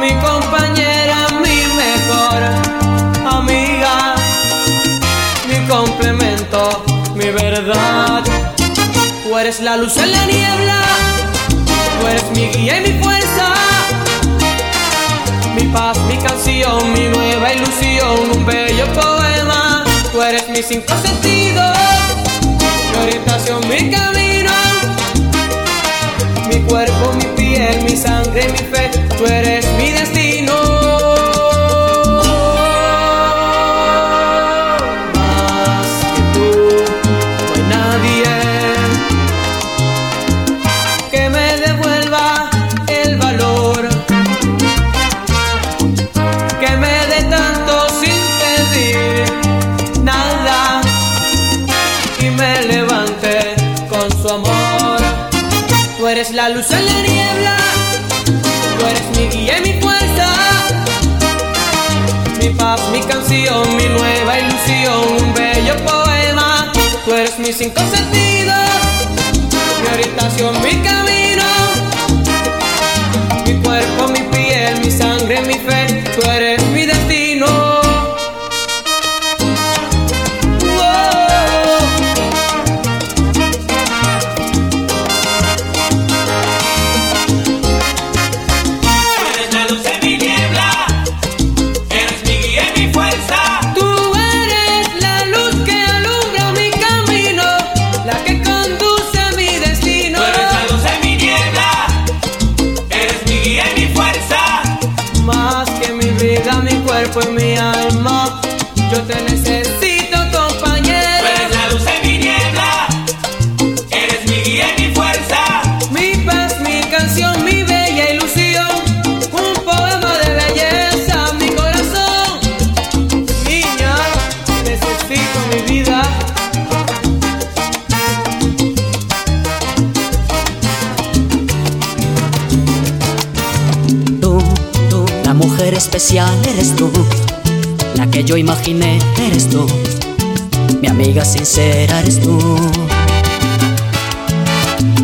Mi compañera, mi mejor amiga, mi complemento, mi verdad. Tú eres la luz en la niebla, tú eres mi guía y mi fuerza. Mi paz, mi canción, mi nueva ilusión, un bello poema. Tú eres mis cinco sentidos, mi orientación, mi camino. Cuerpo, mi piel, mi sangre, mi fe, tú eres mi destino. Eres la luz en la niebla, tú eres mi guía y mi fuerza, mi paz, mi canción, mi nueva ilusión, un bello poema. Tú eres mis cinco sentidos, mi orientación, mi camino, mi cuerpo, mi piel, mi sangre, mi fe. Mujer especial eres tú, la que yo imaginé eres tú, mi amiga sincera eres tú.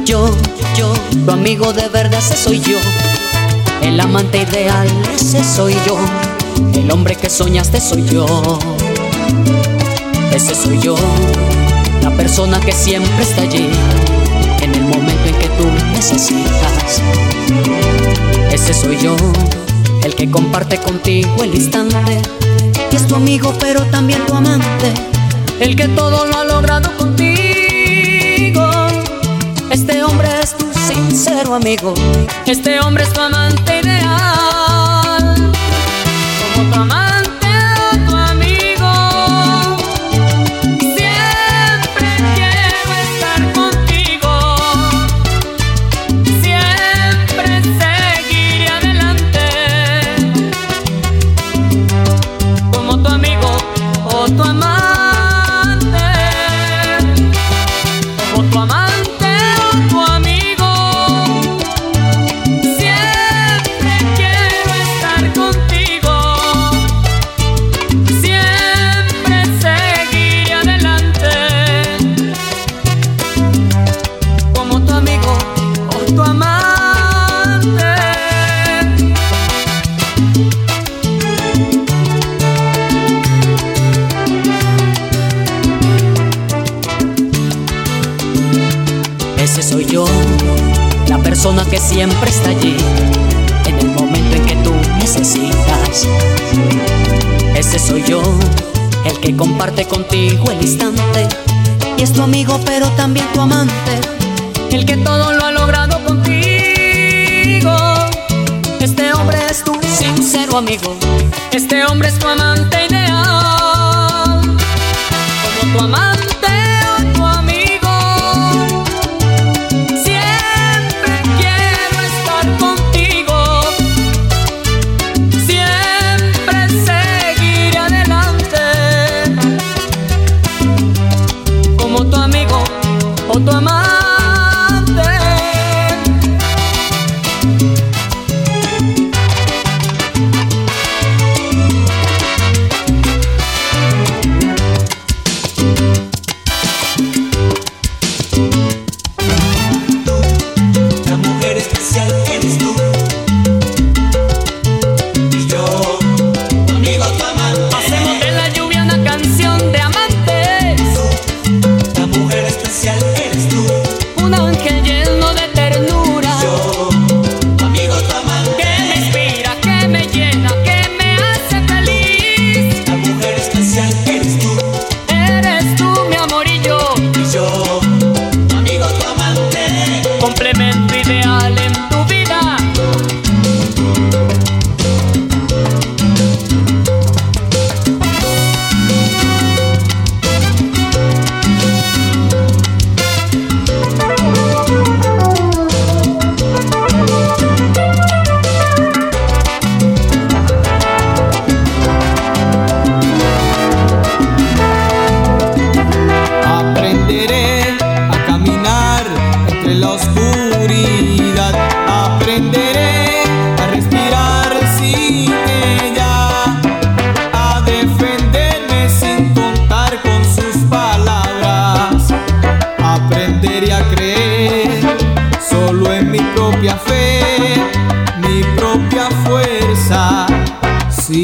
Yo, yo, tu amigo de verdad ese soy yo, el amante ideal ese soy yo, el hombre que soñaste soy yo, ese soy yo, la persona que siempre está allí, en el momento en que tú necesitas. Ese soy yo, el que comparte contigo el instante. Y es tu amigo, pero también tu amante. El que todo lo ha logrado contigo. Este hombre es tu sincero amigo. Este hombre es tu amante ideal. Persona que siempre está allí, en el momento en que tú necesitas. Ese soy yo, el que comparte contigo el instante. Y es tu amigo, pero también tu amante. El que todo lo ha logrado contigo. Este hombre es tu sincero amigo. Este hombre es tu amante ideal. Como tu amante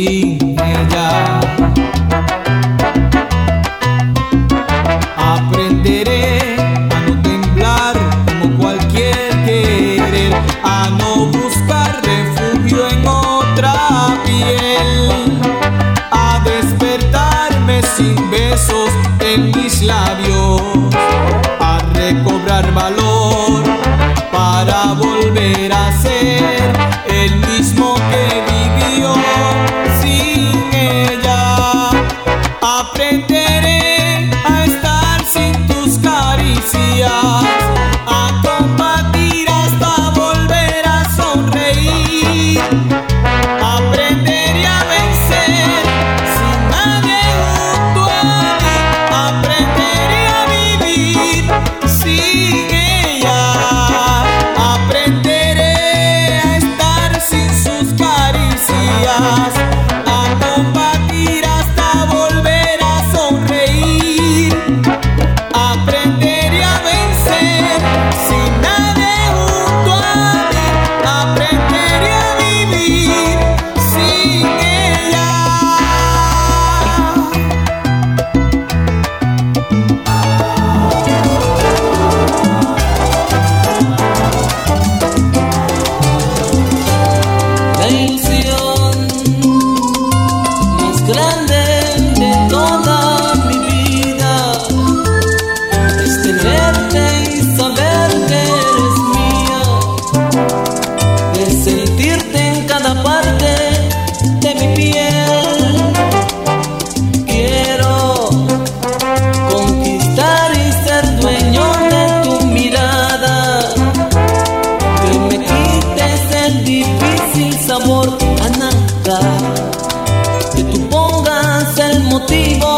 me. motivo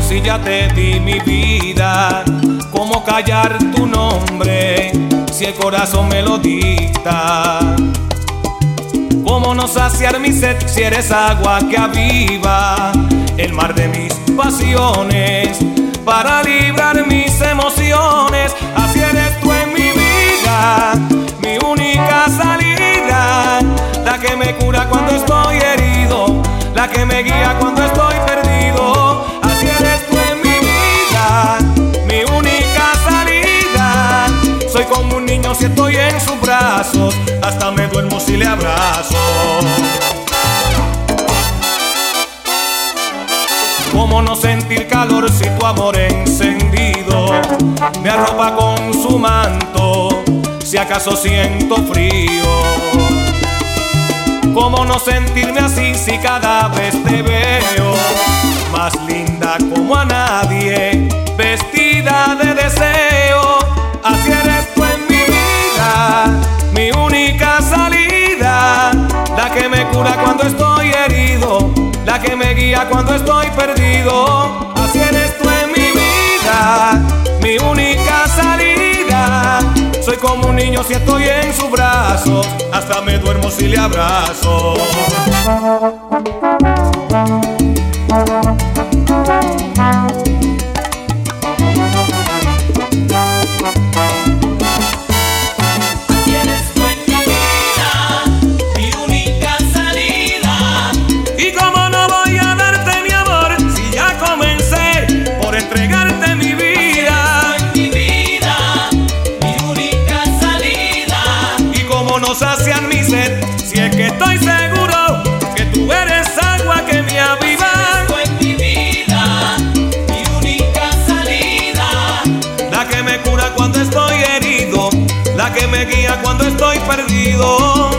si ya te di mi vida? ¿Cómo callar tu nombre si el corazón me lo dicta? ¿Cómo no saciar mi sed si eres agua que aviva el mar de mis pasiones para librar mis emociones? Así eres tú en mi vida, mi única salida, la que me cura cuando estoy herido, la que me guía cuando estoy besos y le abrazo. Cómo no sentir calor si tu amor encendido me arropa con su manto, si acaso siento frío. Cómo no sentirme así si cada vez te veo más linda como a nadie cuando estoy perdido. Así eres tú en mi vida, mi única salida. Soy como un niño si estoy en sus brazos, hasta me duermo si le abrazo. Me guía cuando estoy perdido.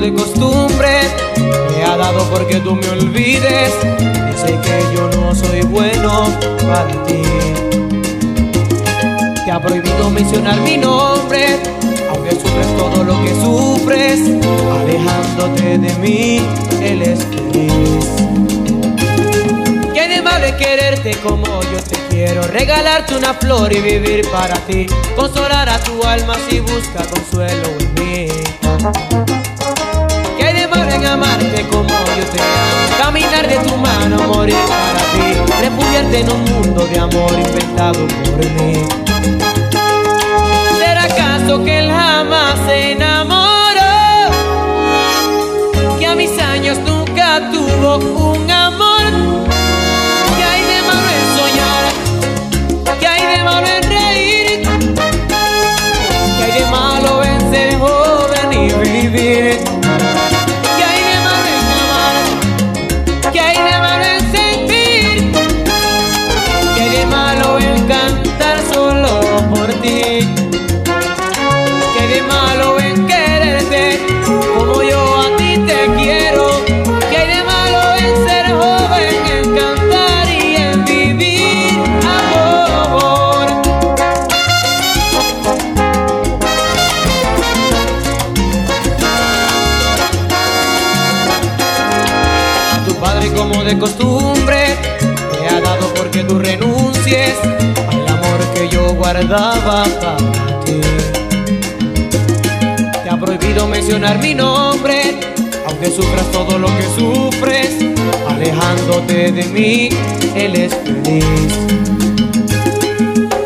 De costumbre. Me ha dado porque tú me olvides. Dice que yo no soy bueno para ti. Te ha prohibido mencionar mi nombre. Aunque sufres todo lo que sufres Alejándote de mí, él es feliz. ¿Qué de malo es quererte como yo te quiero? Regalarte una flor y vivir para ti. Consolar a tu alma si busca consuelo en mí en amarte como yo te amo? Caminar de tu mano, morir para ti Refugiarte en un mundo de amor inventado por mí ¿Será acaso que él jamás se enamoró? Que a mis años nunca tuvo un costumbre te ha dado porque tú renuncies al amor que yo guardaba para ti. Te ha prohibido mencionar mi nombre, aunque sufras todo lo que sufres, alejándote de mí, él es feliz.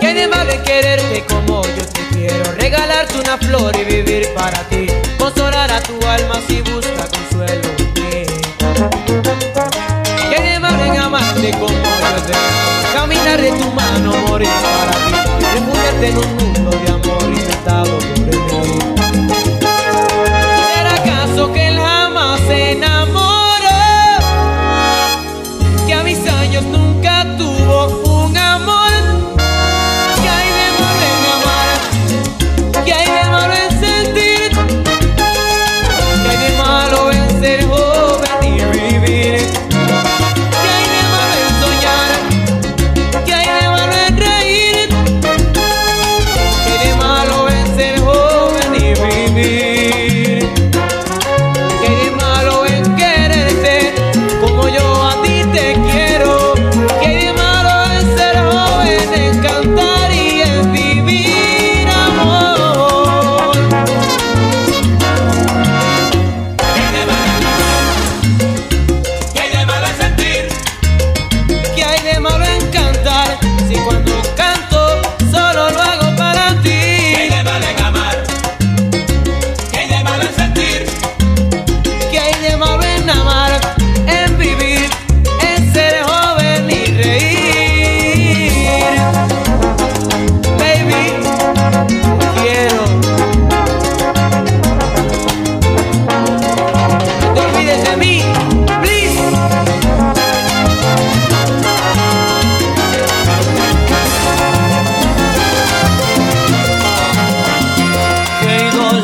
¿Qué de quererte como yo te quiero? Regalarte una flor y vivir para ti. Consolar a tu alma si busca de tu mano, morir para ti. Refugiarte en un mundo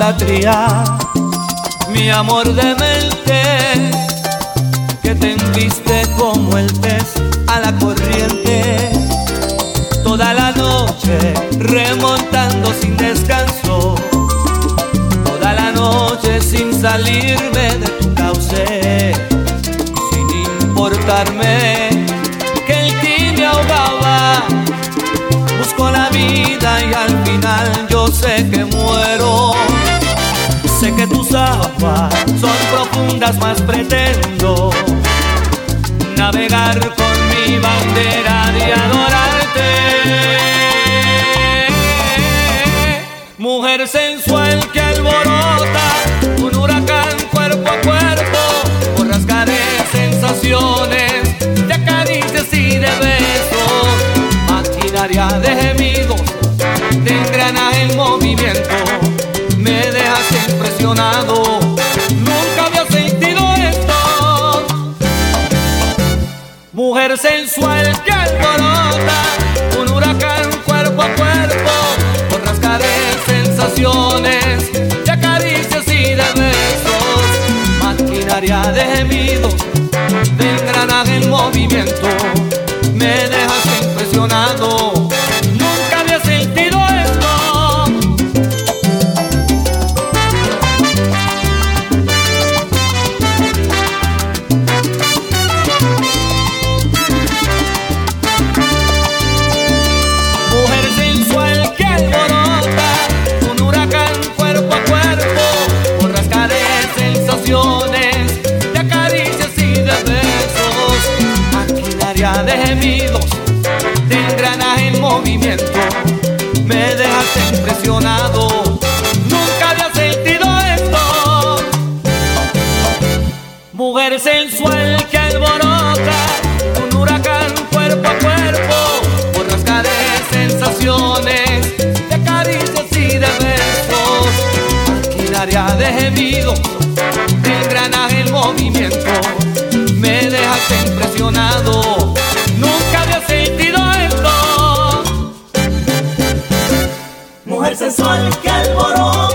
idolatría, mi amor de mente, que te enviste como el pez a la corriente. Toda la noche remontando sin descanso, toda la noche sin salirme de tu cauce, sin importarme final yo sé que muero. Sé que tus aguas son profundas, más pretendo navegar con mi bandera de adorarte. Mujer sensual que alborota. Nunca había sentido esto. Mujer sensual que alborota, un huracán cuerpo a cuerpo, con rascares sensaciones, de caricias y de besos, maquinaria de gemidos, de engranaje en movimiento. Me maquinaria de gemidos, de engranaje en movimiento, me dejaste impresionado, nunca había sentido esto. Mujer sensual que alborota,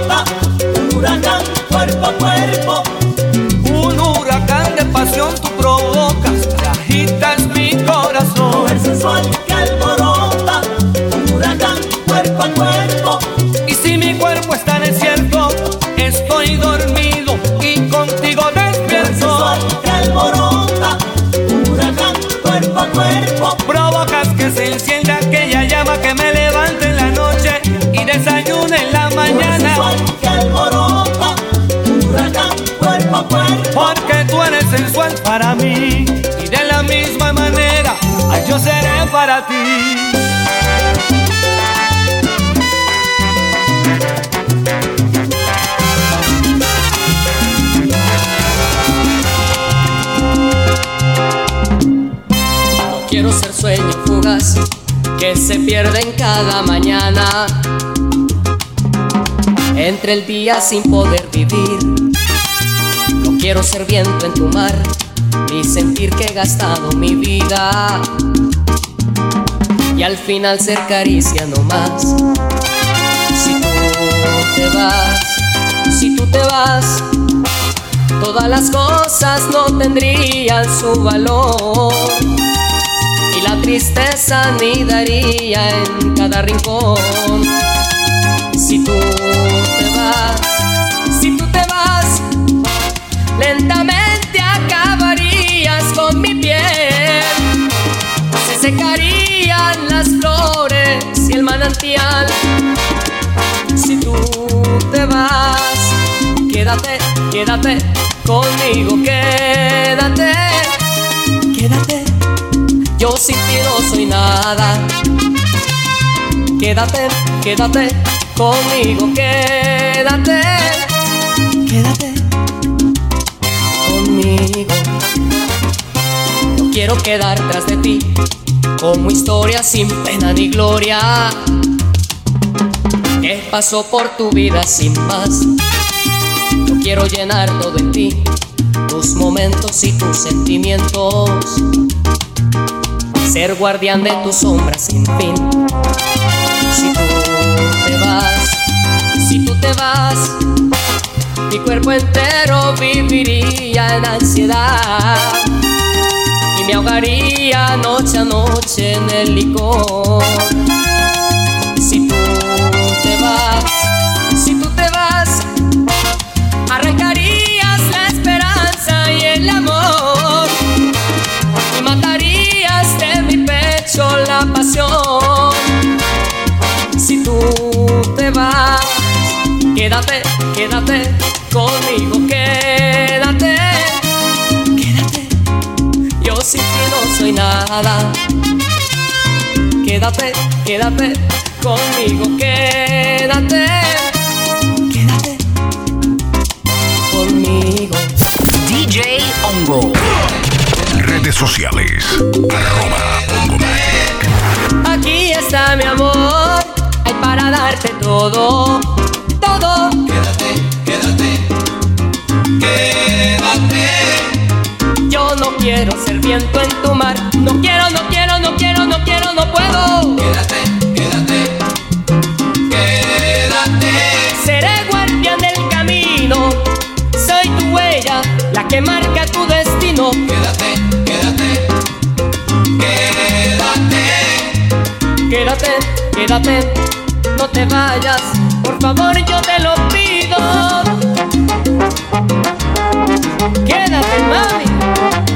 para mí y de la misma manera yo seré para ti. No quiero ser sueño fugaz que se pierde en cada mañana. Entre el día sin poder vivir. No quiero ser viento en tu mar ni sentir que he gastado mi vida. Y al final ser caricia no más. Si tú te vas, si tú te vas, todas las cosas no tendrían su valor y la tristeza nidaría en cada rincón. Si tú Si tú te vas, quédate, quédate conmigo, quédate, quédate. Yo sin ti no soy nada. Quédate, quédate conmigo, quédate, quédate conmigo. No quiero quedar tras de ti como historia sin pena ni gloria. Que pasó por tu vida sin más. No quiero llenar todo en ti, tus momentos y tus sentimientos ser guardián de tu sombra sin fin. Si tú te vas, si tú te vas, mi cuerpo entero viviría en ansiedad me ahogaría noche a noche en el licor. Si tú te vas, si tú te vas, arrancarías la esperanza y el amor y matarías de mi pecho la pasión. Si tú te vas, quédate, quédate conmigo, quédate, nada. Quédate, quédate conmigo, quédate, quédate conmigo. DJ Hongo. Redes sociales. Arroba. Aquí está mi amor, hay para darte todo, todo. quiero ser viento en tu mar. No quiero, no quiero, no quiero, no quiero, no puedo. Quédate, quédate, quédate. Seré guardián del camino. Soy tu huella, la que marca tu destino. Quédate, quédate, quédate. Quédate, quédate, no te vayas. Por favor, yo te lo pido. Quédate, mami.